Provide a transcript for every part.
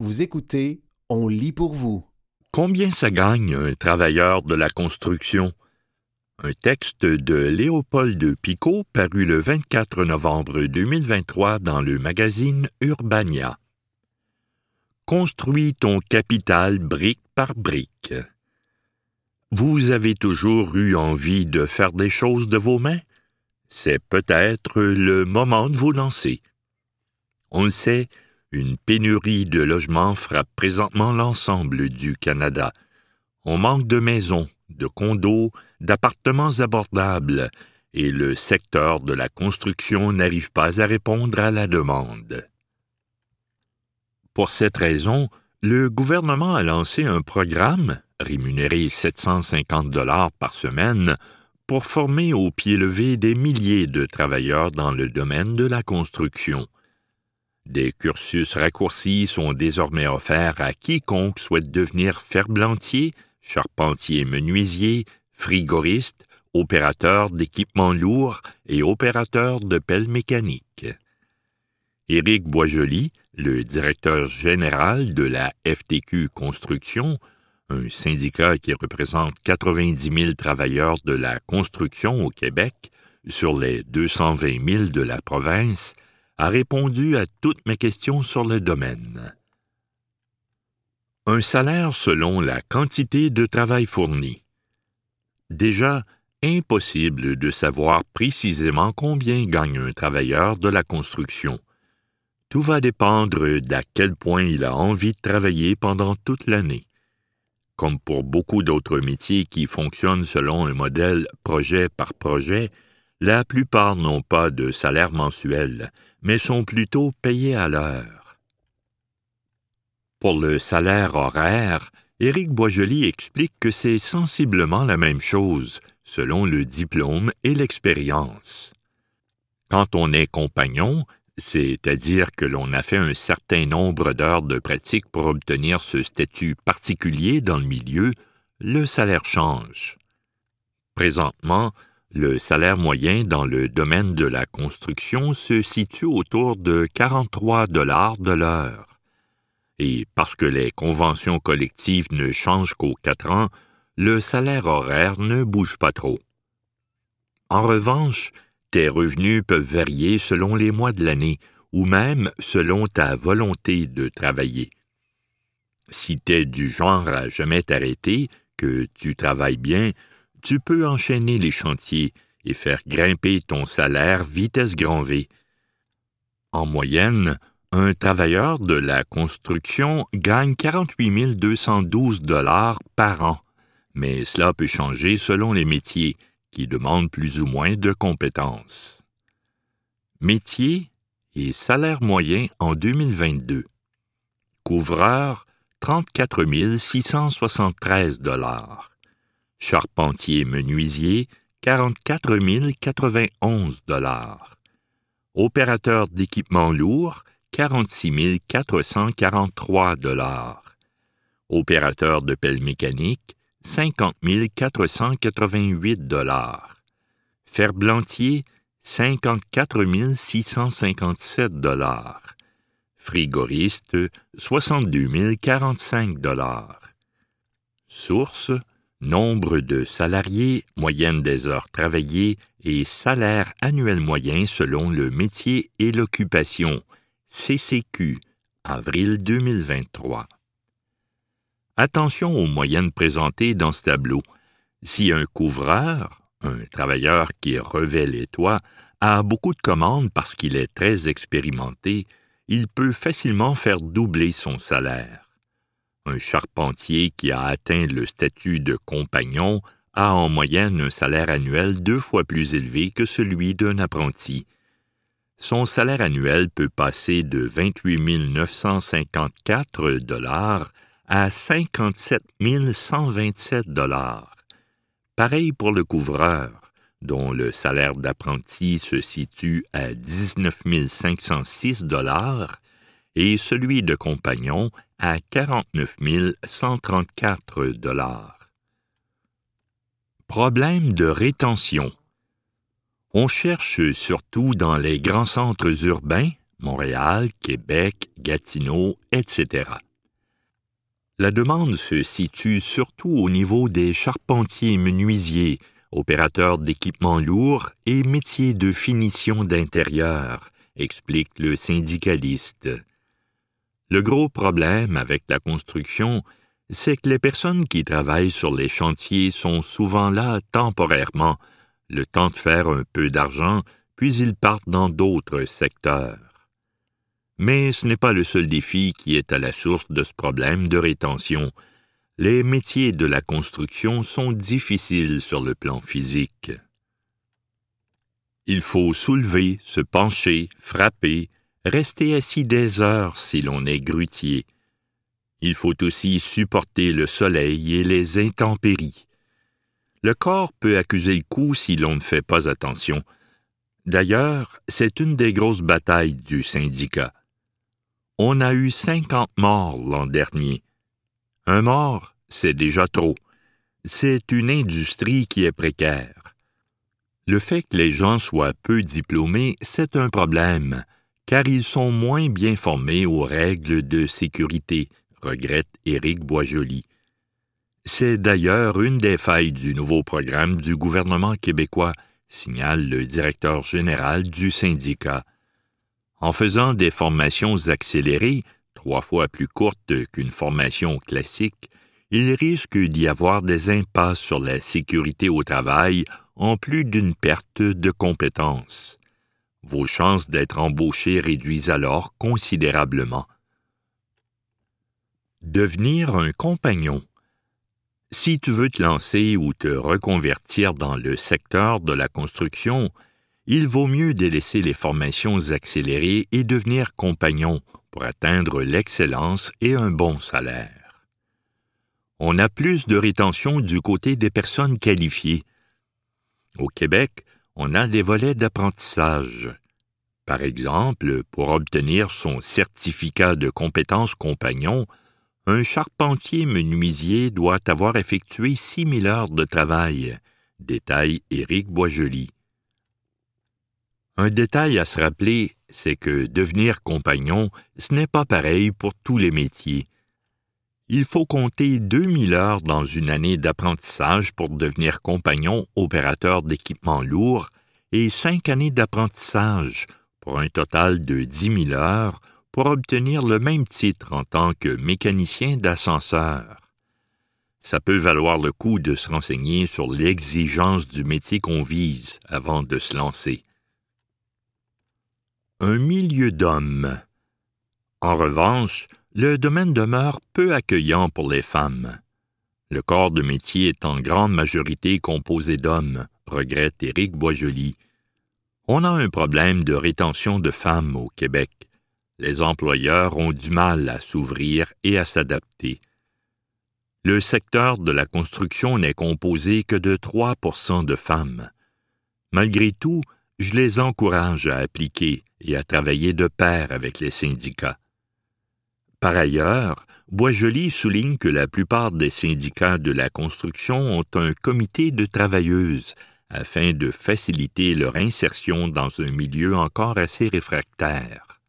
Vous écoutez On lit pour vous. Combien ça gagne un travailleur de la construction? Un texte de Léopold Picot paru le 24 novembre 2023 dans le magazine Urbania. Construis ton capital brique par brique. Vous avez toujours eu envie de faire des choses de vos mains? C'est peut-être le moment de vous lancer. On le sait, une pénurie de logements frappe présentement l'ensemble du Canada. On manque de maisons, de condos, d'appartements abordables, et le secteur de la construction n'arrive pas à répondre à la demande. Pour cette raison, le gouvernement a lancé un programme, rémunéré 750 dollars par semaine, pour former au pied levé des milliers de travailleurs dans le domaine de la construction. Des cursus raccourcis sont désormais offerts à quiconque souhaite devenir ferblantier, charpentier menuisier, frigoriste, opérateur d'équipements lourds et opérateur de pelles mécaniques. Éric Boisjoli, le directeur général de la FTQ Construction, un syndicat qui représente 90 000 travailleurs de la construction au Québec sur les 220 000 de la province, a répondu à toutes mes questions sur le domaine. Un salaire selon la quantité de travail fourni. Déjà, impossible de savoir précisément combien gagne un travailleur de la construction. Tout va dépendre d'à quel point il a envie de travailler pendant toute l'année. Comme pour beaucoup d'autres métiers qui fonctionnent selon un modèle projet par projet, la plupart n'ont pas de salaire mensuel, mais sont plutôt payés à l'heure. Pour le salaire horaire, Éric Boisjoli explique que c'est sensiblement la même chose, selon le diplôme et l'expérience. Quand on est compagnon, c'est-à-dire que l'on a fait un certain nombre d'heures de pratique pour obtenir ce statut particulier dans le milieu, le salaire change. Présentement, le salaire moyen dans le domaine de la construction se situe autour de 43 dollars de l'heure. Et parce que les conventions collectives ne changent qu'aux quatre ans, le salaire horaire ne bouge pas trop. En revanche, tes revenus peuvent varier selon les mois de l'année ou même selon ta volonté de travailler. Si t'es du genre à jamais t'arrêter, que tu travailles bien, tu peux enchaîner les chantiers et faire grimper ton salaire vitesse grand V. En moyenne, un travailleur de la construction gagne 48 212 dollars par an, mais cela peut changer selon les métiers, qui demandent plus ou moins de compétences. Métier et salaire moyen en 2022. Couvreur, 34 673 dollars charpentier menuisier, 44 091 dollars. Opérateur d'équipement lourd, 46 443 dollars. Opérateur de pelle mécanique, 50 488 dollars. Ferblantier, 54 657 dollars. Frigoriste, 62 045 dollars. Source, nombre de salariés, moyenne des heures travaillées et salaire annuel moyen selon le métier et l'occupation, CCQ, avril 2023. Attention aux moyennes présentées dans ce tableau. Si un couvreur, un travailleur qui revêt les toits, a beaucoup de commandes parce qu'il est très expérimenté, il peut facilement faire doubler son salaire. Un charpentier qui a atteint le statut de compagnon a en moyenne un salaire annuel deux fois plus élevé que celui d'un apprenti. Son salaire annuel peut passer de 28 954 dollars à 57 127 dollars. Pareil pour le couvreur, dont le salaire d'apprenti se situe à 19 506 dollars et celui de compagnon à 49 134 dollars. Problème de rétention. On cherche surtout dans les grands centres urbains, Montréal, Québec, Gatineau, etc. La demande se situe surtout au niveau des charpentiers menuisiers, opérateurs d'équipements lourds et métiers de finition d'intérieur, explique le syndicaliste. Le gros problème avec la construction, c'est que les personnes qui travaillent sur les chantiers sont souvent là temporairement, le temps de faire un peu d'argent, puis ils partent dans d'autres secteurs. Mais ce n'est pas le seul défi qui est à la source de ce problème de rétention. Les métiers de la construction sont difficiles sur le plan physique. Il faut soulever, se pencher, frapper, rester assis des heures si l'on est grutier. Il faut aussi supporter le soleil et les intempéries. Le corps peut accuser le coup si l'on ne fait pas attention. D'ailleurs, c'est une des grosses batailles du syndicat. On a eu cinquante morts l'an dernier. Un mort, c'est déjà trop. C'est une industrie qui est précaire. Le fait que les gens soient peu diplômés, c'est un problème, car ils sont moins bien formés aux règles de sécurité, regrette Éric Boisjoli. C'est d'ailleurs une des failles du nouveau programme du gouvernement québécois, signale le directeur général du syndicat. En faisant des formations accélérées, trois fois plus courtes qu'une formation classique, il risque d'y avoir des impasses sur la sécurité au travail en plus d'une perte de compétences. Vos chances d'être embauché réduisent alors considérablement. Devenir un compagnon. Si tu veux te lancer ou te reconvertir dans le secteur de la construction, il vaut mieux délaisser les formations accélérées et devenir compagnon pour atteindre l'excellence et un bon salaire. On a plus de rétention du côté des personnes qualifiées. Au Québec, on a des volets d'apprentissage. Par exemple, pour obtenir son certificat de compétences compagnon, un charpentier menuisier doit avoir effectué six mille heures de travail, détaille Éric Boisjoli. Un détail à se rappeler, c'est que devenir compagnon, ce n'est pas pareil pour tous les métiers. Il faut compter 2000 heures dans une année d'apprentissage pour devenir compagnon opérateur d'équipements lourds et cinq années d'apprentissage pour un total de 10 000 heures pour obtenir le même titre en tant que mécanicien d'ascenseur. Ça peut valoir le coup de se renseigner sur l'exigence du métier qu'on vise avant de se lancer un milieu d'hommes. En revanche, le domaine demeure peu accueillant pour les femmes. Le corps de métier est en grande majorité composé d'hommes, regrette Éric Boisjoli. On a un problème de rétention de femmes au Québec. Les employeurs ont du mal à s'ouvrir et à s'adapter. Le secteur de la construction n'est composé que de 3% de femmes. Malgré tout, je les encourage à appliquer et à travailler de pair avec les syndicats. Par ailleurs, Boisjoli souligne que la plupart des syndicats de la construction ont un comité de travailleuses afin de faciliter leur insertion dans un milieu encore assez réfractaire.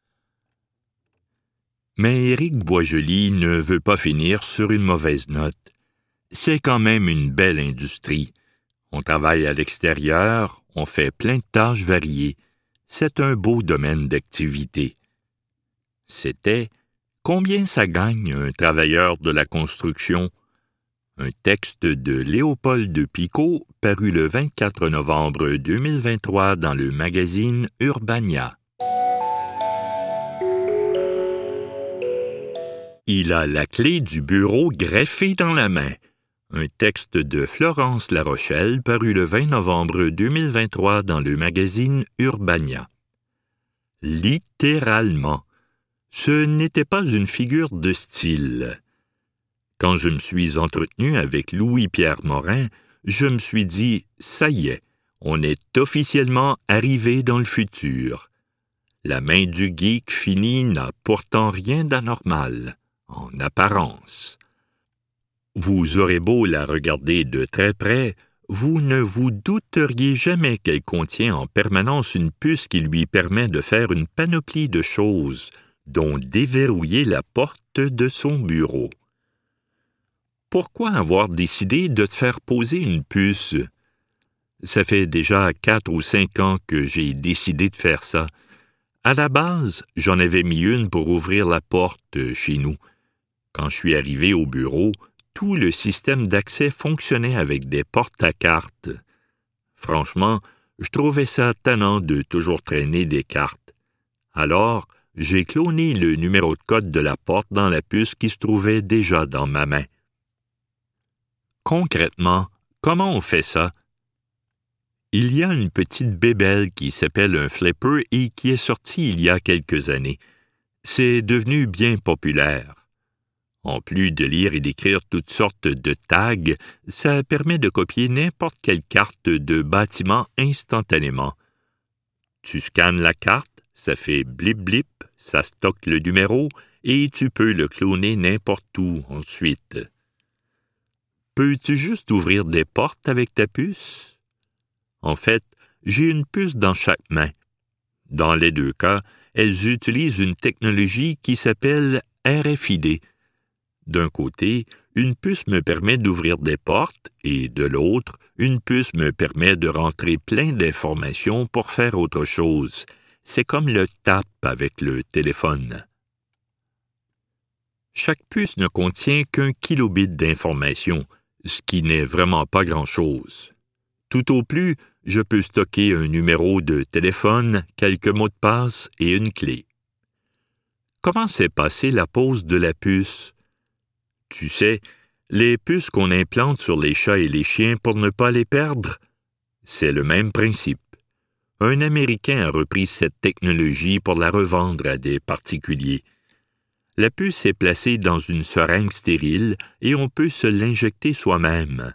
Mais Éric Boisjoli ne veut pas finir sur une mauvaise note. C'est quand même une belle industrie. On travaille à l'extérieur, on fait plein de tâches variées, c'est un beau domaine d'activité. C'était Combien ça gagne un travailleur de la construction? Un texte de Léopold de Picot paru le 24 novembre 2023 dans le magazine Urbania. Il a la clé du bureau greffée dans la main. Un texte de Florence Larochelle paru le 20 novembre 2023 dans le magazine Urbania. Littéralement. Ce n'était pas une figure de style. Quand je me suis entretenu avec Louis-Pierre Morin, je me suis dit Ça y est, on est officiellement arrivé dans le futur. La main du geek fini n'a pourtant rien d'anormal, en apparence. Vous aurez beau la regarder de très près, vous ne vous douteriez jamais qu'elle contient en permanence une puce qui lui permet de faire une panoplie de choses, dont déverrouiller la porte de son bureau. pourquoi avoir décidé de te faire poser une puce? Ça fait déjà quatre ou cinq ans que j'ai décidé de faire ça. À la base, j'en avais mis une pour ouvrir la porte chez nous. Quand je suis arrivé au bureau, tout le système d'accès fonctionnait avec des portes à cartes. Franchement, je trouvais ça tannant de toujours traîner des cartes. Alors, j'ai cloné le numéro de code de la porte dans la puce qui se trouvait déjà dans ma main. Concrètement, comment on fait ça? Il y a une petite bébelle qui s'appelle un flipper et qui est sortie il y a quelques années. C'est devenu bien populaire. En plus de lire et d'écrire toutes sortes de tags, ça permet de copier n'importe quelle carte de bâtiment instantanément. Tu scannes la carte, ça fait blip blip, ça stocke le numéro et tu peux le cloner n'importe où ensuite. Peux-tu juste ouvrir des portes avec ta puce? En fait, j'ai une puce dans chaque main. Dans les deux cas, elles utilisent une technologie qui s'appelle RFID, d'un côté, une puce me permet d'ouvrir des portes et de l'autre, une puce me permet de rentrer plein d'informations pour faire autre chose. C'est comme le tap avec le téléphone. Chaque puce ne contient qu'un kilobit d'informations, ce qui n'est vraiment pas grand-chose. Tout au plus, je peux stocker un numéro de téléphone, quelques mots de passe et une clé. Comment s'est passée la pose de la puce? Tu sais, les puces qu'on implante sur les chats et les chiens pour ne pas les perdre, c'est le même principe. Un Américain a repris cette technologie pour la revendre à des particuliers. La puce est placée dans une seringue stérile et on peut se l'injecter soi-même.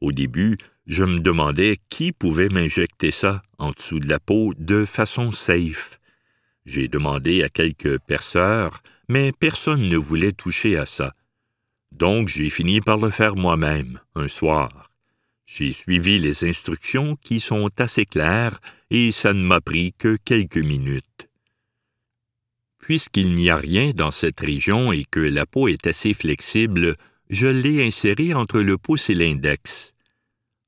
Au début, je me demandais qui pouvait m'injecter ça en dessous de la peau de façon safe. J'ai demandé à quelques perceurs, mais personne ne voulait toucher à ça. Donc j'ai fini par le faire moi-même, un soir. J'ai suivi les instructions qui sont assez claires et ça ne m'a pris que quelques minutes. Puisqu'il n'y a rien dans cette région et que la peau est assez flexible, je l'ai inséré entre le pouce et l'index.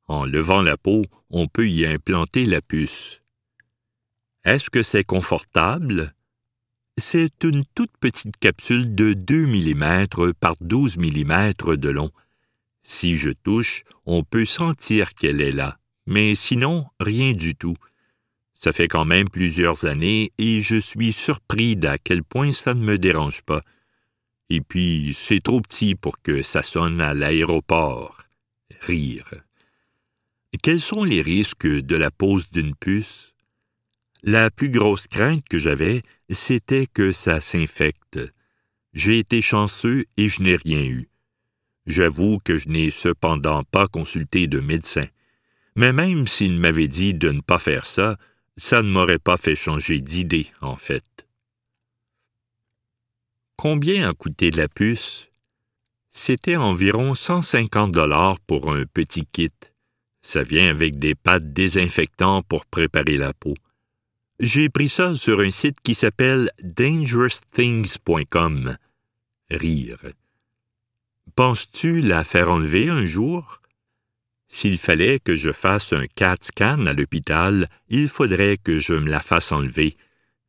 En levant la peau, on peut y implanter la puce. Est-ce que c'est confortable? C'est une toute petite capsule de 2 mm par 12 mm de long. Si je touche, on peut sentir qu'elle est là, mais sinon, rien du tout. Ça fait quand même plusieurs années et je suis surpris d'à quel point ça ne me dérange pas. Et puis, c'est trop petit pour que ça sonne à l'aéroport. Rire. Quels sont les risques de la pose d'une puce? La plus grosse crainte que j'avais, c'était que ça s'infecte. J'ai été chanceux et je n'ai rien eu. J'avoue que je n'ai cependant pas consulté de médecin. Mais même s'il m'avait dit de ne pas faire ça, ça ne m'aurait pas fait changer d'idée, en fait. Combien a coûté la puce? C'était environ 150 dollars pour un petit kit. Ça vient avec des pâtes désinfectants pour préparer la peau. J'ai pris ça sur un site qui s'appelle dangerousthings.com. Rire. Penses-tu la faire enlever un jour? S'il fallait que je fasse un CAT scan à l'hôpital, il faudrait que je me la fasse enlever.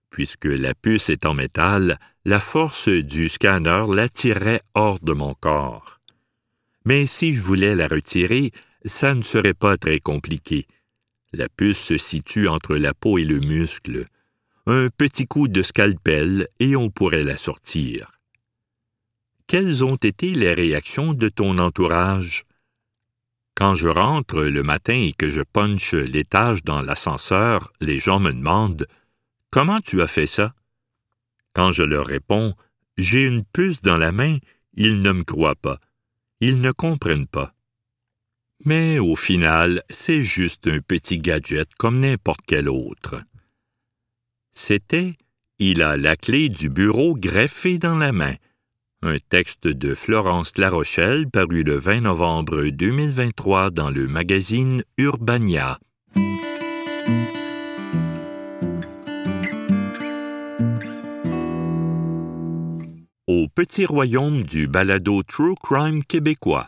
Puisque la puce est en métal, la force du scanner l'attirerait hors de mon corps. Mais si je voulais la retirer, ça ne serait pas très compliqué. La puce se situe entre la peau et le muscle. Un petit coup de scalpel et on pourrait la sortir. Quelles ont été les réactions de ton entourage? Quand je rentre le matin et que je punche l'étage dans l'ascenseur, les gens me demandent Comment tu as fait ça? Quand je leur réponds J'ai une puce dans la main, ils ne me croient pas. Ils ne comprennent pas. Mais au final, c'est juste un petit gadget comme n'importe quel autre. C'était Il a la clé du bureau greffée dans la main. Un texte de Florence Larochelle paru le 20 novembre 2023 dans le magazine Urbania. au petit royaume du balado True Crime québécois.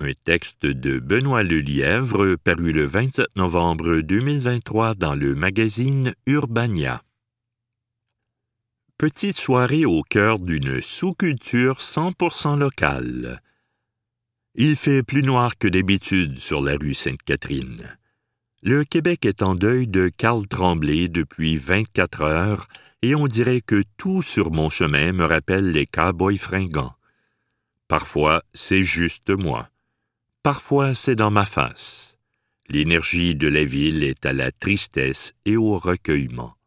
Un texte de Benoît Lelièvre paru le 27 novembre 2023 dans le magazine Urbania. Petite soirée au cœur d'une sous-culture 100% locale. Il fait plus noir que d'habitude sur la rue Sainte-Catherine. Le Québec est en deuil de Carl Tremblay depuis 24 heures et on dirait que tout sur mon chemin me rappelle les cowboys fringants. Parfois, c'est juste moi. Parfois, c'est dans ma face. L'énergie de la ville est à la tristesse et au recueillement.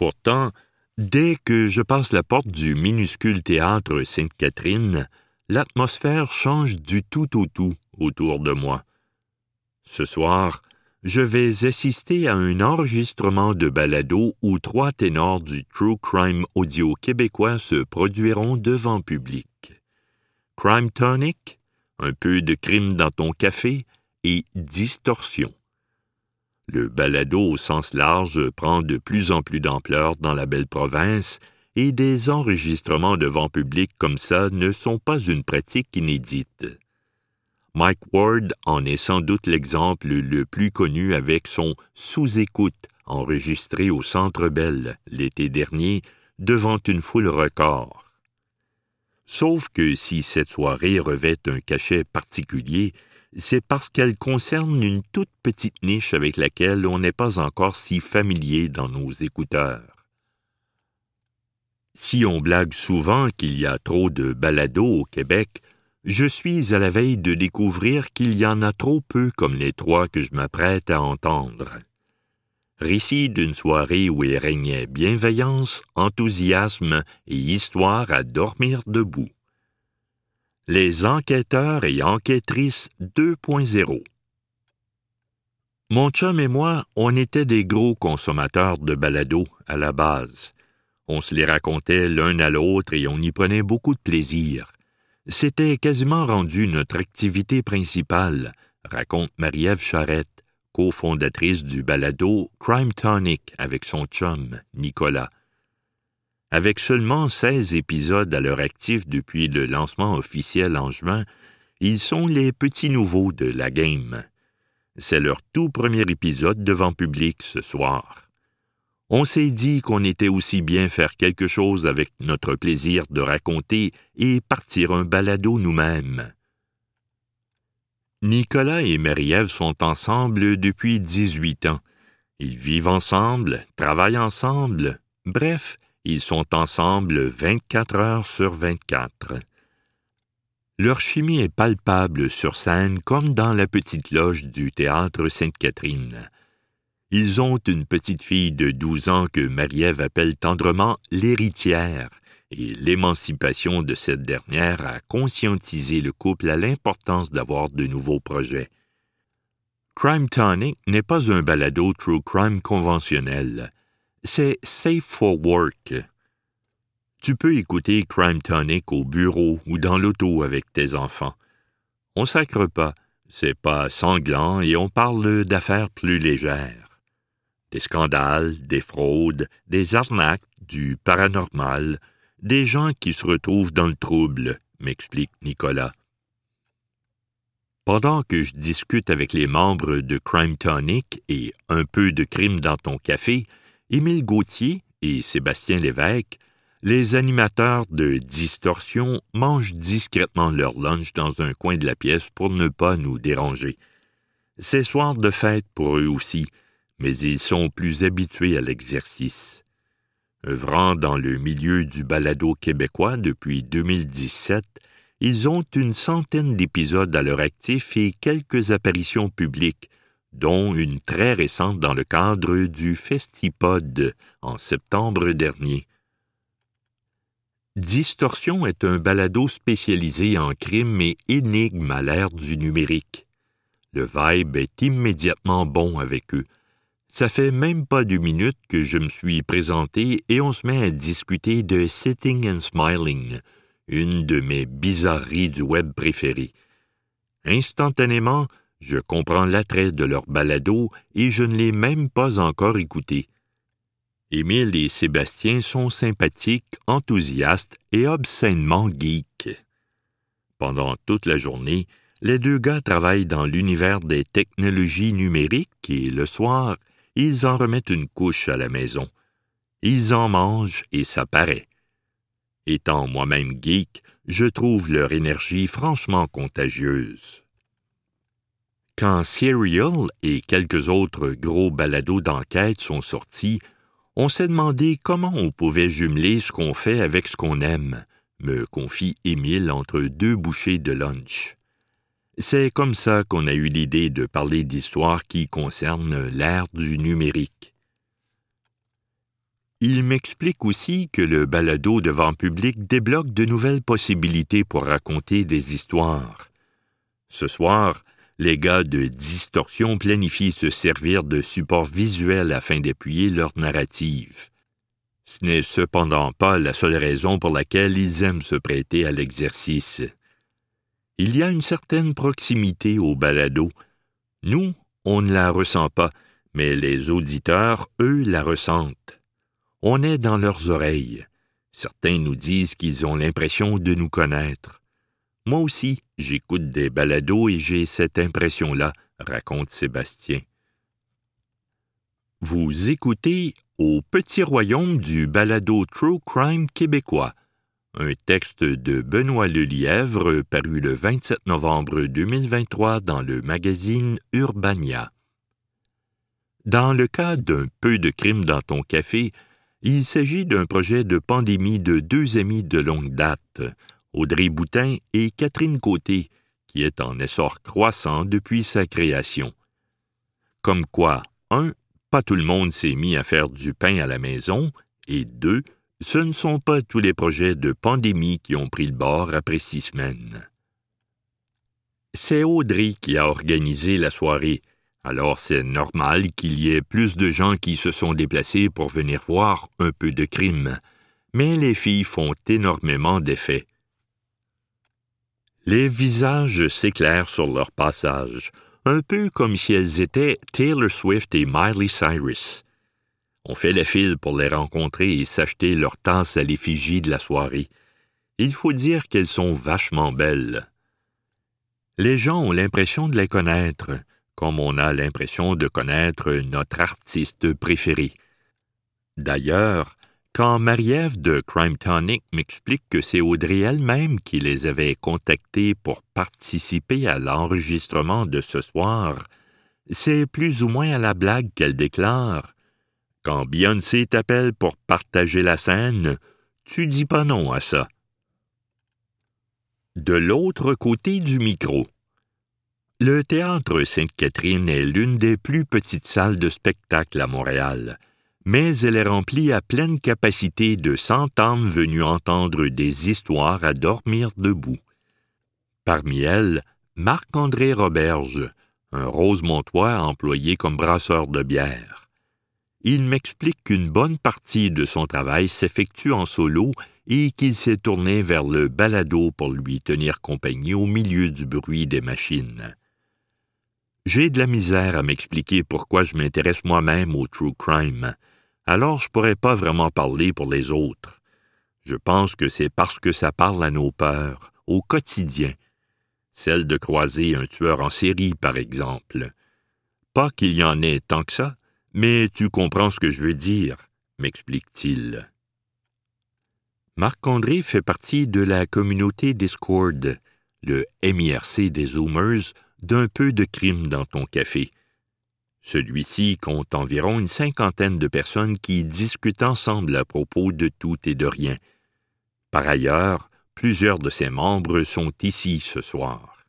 Pourtant, dès que je passe la porte du minuscule théâtre Sainte-Catherine, l'atmosphère change du tout au tout autour de moi. Ce soir, je vais assister à un enregistrement de balado où trois ténors du True Crime audio québécois se produiront devant public. Crime Tonic, un peu de crime dans ton café et distorsion. Le balado au sens large prend de plus en plus d'ampleur dans la belle province et des enregistrements devant public comme ça ne sont pas une pratique inédite. Mike Ward en est sans doute l'exemple le plus connu avec son sous-écoute enregistré au Centre Bell l'été dernier devant une foule record. Sauf que si cette soirée revêt un cachet particulier, c'est parce qu'elle concerne une toute petite niche avec laquelle on n'est pas encore si familier dans nos écouteurs. Si on blague souvent qu'il y a trop de balados au Québec, je suis à la veille de découvrir qu'il y en a trop peu comme les trois que je m'apprête à entendre. Récit d'une soirée où il régnait bienveillance, enthousiasme et histoire à dormir debout. Les enquêteurs et enquêtrices 2.0 Mon chum et moi, on était des gros consommateurs de balados à la base. On se les racontait l'un à l'autre et on y prenait beaucoup de plaisir. C'était quasiment rendu notre activité principale, raconte Marie-Ève Charette, cofondatrice du balado Crime Tonic avec son chum, Nicolas. Avec seulement 16 épisodes à leur actif depuis le lancement officiel en juin, ils sont les petits nouveaux de la game. C'est leur tout premier épisode devant public ce soir on s'est dit qu'on était aussi bien faire quelque chose avec notre plaisir de raconter et partir un balado nous-mêmes. Nicolas et Marie-Ève sont ensemble depuis 18 ans. Ils vivent ensemble, travaillent ensemble, bref, ils sont ensemble 24 heures sur 24. Leur chimie est palpable sur scène comme dans la petite loge du théâtre Sainte-Catherine. Ils ont une petite fille de douze ans que Marie-Ève appelle tendrement l'héritière, et l'émancipation de cette dernière a conscientisé le couple à l'importance d'avoir de nouveaux projets. Crime Tonic n'est pas un balado true crime conventionnel. C'est safe for work. Tu peux écouter Crime Tonic au bureau ou dans l'auto avec tes enfants. On sacre pas, c'est pas sanglant et on parle d'affaires plus légères des scandales, des fraudes, des arnaques, du paranormal, des gens qui se retrouvent dans le trouble, m'explique Nicolas. Pendant que je discute avec les membres de Crime Tonic et un peu de crime dans ton café, Émile Gauthier et Sébastien Lévesque, les animateurs de Distorsion mangent discrètement leur lunch dans un coin de la pièce pour ne pas nous déranger. C'est soir de fête pour eux aussi, mais ils sont plus habitués à l'exercice. Œuvrant dans le milieu du balado québécois depuis 2017, ils ont une centaine d'épisodes à leur actif et quelques apparitions publiques, dont une très récente dans le cadre du Festipod en septembre dernier. Distorsion est un balado spécialisé en crime et énigmes à l'ère du numérique. Le vibe est immédiatement bon avec eux, ça fait même pas deux minutes que je me suis présenté et on se met à discuter de Sitting and Smiling, une de mes bizarreries du web préférées. Instantanément, je comprends l'attrait de leur balado et je ne l'ai même pas encore écouté. Émile et Sébastien sont sympathiques, enthousiastes et obscènement geeks. Pendant toute la journée, les deux gars travaillent dans l'univers des technologies numériques et le soir, ils en remettent une couche à la maison. Ils en mangent et ça paraît. Étant moi-même geek, je trouve leur énergie franchement contagieuse. Quand Serial et quelques autres gros balados d'enquête sont sortis, on s'est demandé comment on pouvait jumeler ce qu'on fait avec ce qu'on aime, me confie Émile entre deux bouchées de lunch. C'est comme ça qu'on a eu l'idée de parler d'histoires qui concernent l'ère du numérique. Il m'explique aussi que le balado devant public débloque de nouvelles possibilités pour raconter des histoires. Ce soir, les gars de Distorsion planifient se servir de supports visuels afin d'appuyer leur narrative. Ce n'est cependant pas la seule raison pour laquelle ils aiment se prêter à l'exercice. Il y a une certaine proximité au balado. Nous, on ne la ressent pas, mais les auditeurs, eux, la ressentent. On est dans leurs oreilles. Certains nous disent qu'ils ont l'impression de nous connaître. Moi aussi, j'écoute des balados et j'ai cette impression-là, raconte Sébastien. Vous écoutez Au petit royaume du balado True Crime québécois, un texte de Benoît Lelièvre paru le 27 novembre 2023 dans le magazine Urbania. Dans le cas d'un peu de crime dans ton café, il s'agit d'un projet de pandémie de deux amis de longue date, Audrey Boutin et Catherine Côté, qui est en essor croissant depuis sa création. Comme quoi, un, pas tout le monde s'est mis à faire du pain à la maison, et deux, ce ne sont pas tous les projets de pandémie qui ont pris le bord après six semaines. C'est Audrey qui a organisé la soirée, alors c'est normal qu'il y ait plus de gens qui se sont déplacés pour venir voir un peu de crime, mais les filles font énormément d'effets. Les visages s'éclairent sur leur passage, un peu comme si elles étaient Taylor Swift et Miley Cyrus. On fait la file pour les rencontrer et s'acheter leur tasse à l'effigie de la soirée. Il faut dire qu'elles sont vachement belles. Les gens ont l'impression de les connaître, comme on a l'impression de connaître notre artiste préféré. D'ailleurs, quand Marie-Ève de Crime Tonic m'explique que c'est Audrey elle-même qui les avait contactés pour participer à l'enregistrement de ce soir, c'est plus ou moins à la blague qu'elle déclare Quand Beyoncé t'appelle pour partager la scène, tu dis pas non à ça. De l'autre côté du micro. Le théâtre Sainte-Catherine est l'une des plus petites salles de spectacle à Montréal mais elle est remplie à pleine capacité de cent âmes venues entendre des histoires à dormir debout. Parmi elles, Marc-André Roberge, un Rosemontois employé comme brasseur de bière. Il m'explique qu'une bonne partie de son travail s'effectue en solo et qu'il s'est tourné vers le balado pour lui tenir compagnie au milieu du bruit des machines. J'ai de la misère à m'expliquer pourquoi je m'intéresse moi-même au true crime alors je ne pourrais pas vraiment parler pour les autres. Je pense que c'est parce que ça parle à nos peurs, au quotidien. Celle de croiser un tueur en série, par exemple. Pas qu'il y en ait tant que ça, mais tu comprends ce que je veux dire, m'explique-t-il. Marc-André fait partie de la communauté Discord, le MIRC des Zoomers, d'un peu de crime dans ton café. Celui-ci compte environ une cinquantaine de personnes qui discutent ensemble à propos de tout et de rien. Par ailleurs, plusieurs de ses membres sont ici ce soir.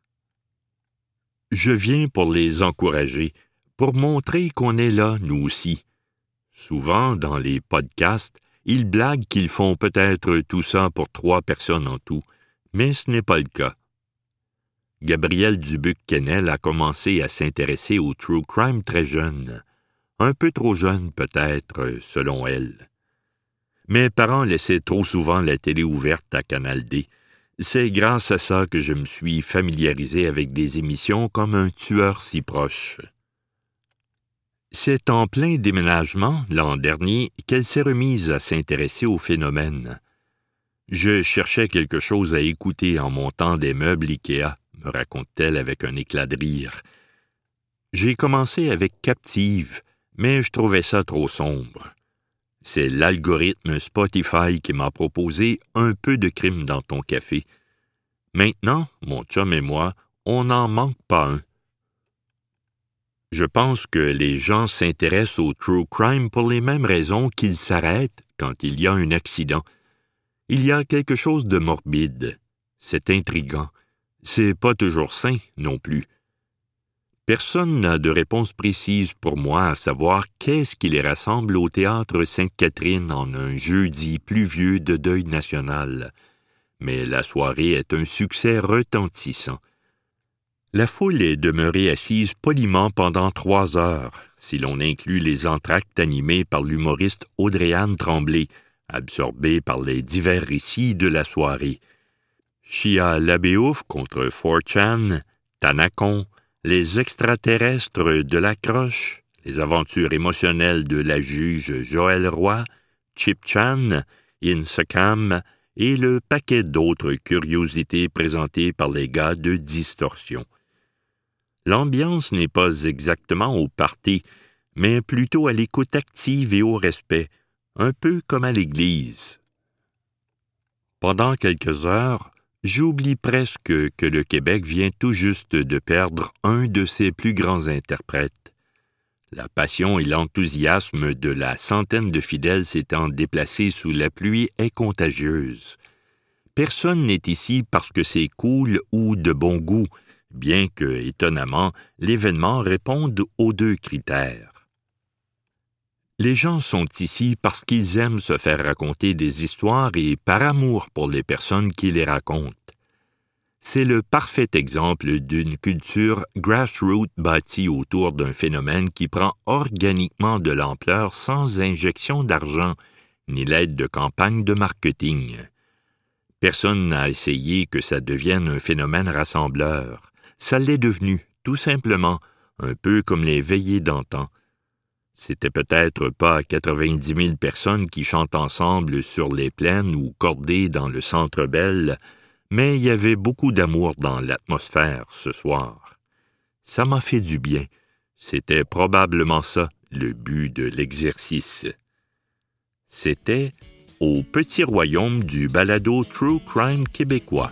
Je viens pour les encourager, pour montrer qu'on est là, nous aussi. Souvent, dans les podcasts, ils blaguent qu'ils font peut-être tout ça pour trois personnes en tout, mais ce n'est pas le cas. Gabrielle Dubuc-Kennel a commencé à s'intéresser au true crime très jeune, un peu trop jeune peut-être, selon elle. Mes parents laissaient trop souvent la télé ouverte à Canal D. C'est grâce à ça que je me suis familiarisé avec des émissions comme Un tueur si proche. C'est en plein déménagement, l'an dernier, qu'elle s'est remise à s'intéresser au phénomène. Je cherchais quelque chose à écouter en montant des meubles Ikea, me raconte-t-elle avec un éclat de rire. J'ai commencé avec Captive, mais je trouvais ça trop sombre. C'est l'algorithme Spotify qui m'a proposé un peu de crime dans ton café. Maintenant, mon chum et moi, on n'en manque pas un. Je pense que les gens s'intéressent au true crime pour les mêmes raisons qu'ils s'arrêtent quand il y a un accident. Il y a quelque chose de morbide. C'est intrigant. C'est pas toujours sain non plus. Personne n'a de réponse précise pour moi à savoir qu'est-ce qui les rassemble au théâtre Sainte-Catherine en un jeudi pluvieux de deuil national. Mais la soirée est un succès retentissant. La foule est demeurée assise poliment pendant trois heures, si l'on inclut les entractes animés par l'humoriste Audrey-Anne Tremblay, absorbée par les divers récits de la soirée. Chia Labéouf contre 4chan, Tanakon, les extraterrestres de la croche, les aventures émotionnelles de la juge Joël Roy, Chip Chan, Insakam et le paquet d'autres curiosités présentées par les gars de Distorsion. L'ambiance n'est pas exactement au party, mais plutôt à l'écoute active et au respect, un peu comme à l'église. Pendant quelques heures, j'oublie presque que le Québec vient tout juste de perdre un de ses plus grands interprètes. La passion et l'enthousiasme de la centaine de fidèles s'étant déplacés sous la pluie est contagieuse. Personne n'est ici parce que c'est cool ou de bon goût, bien que, étonnamment, l'événement réponde aux deux critères. Les gens sont ici parce qu'ils aiment se faire raconter des histoires et par amour pour les personnes qui les racontent. C'est le parfait exemple d'une culture grassroots bâtie autour d'un phénomène qui prend organiquement de l'ampleur sans injection d'argent ni l'aide de campagne de marketing. Personne n'a essayé que ça devienne un phénomène rassembleur ça l'est devenu, tout simplement, un peu comme les veillées d'antan. C'était peut-être pas 90 000 personnes qui chantent ensemble sur les plaines ou cordées dans le centre belle, mais il y avait beaucoup d'amour dans l'atmosphère ce soir. Ça m'a fait du bien. C'était probablement ça, le but de l'exercice. C'était au petit royaume du balado True Crime québécois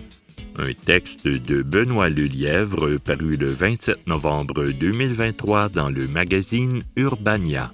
un texte de Benoît Lelièvre paru le 27 novembre 2023 dans le magazine Urbania.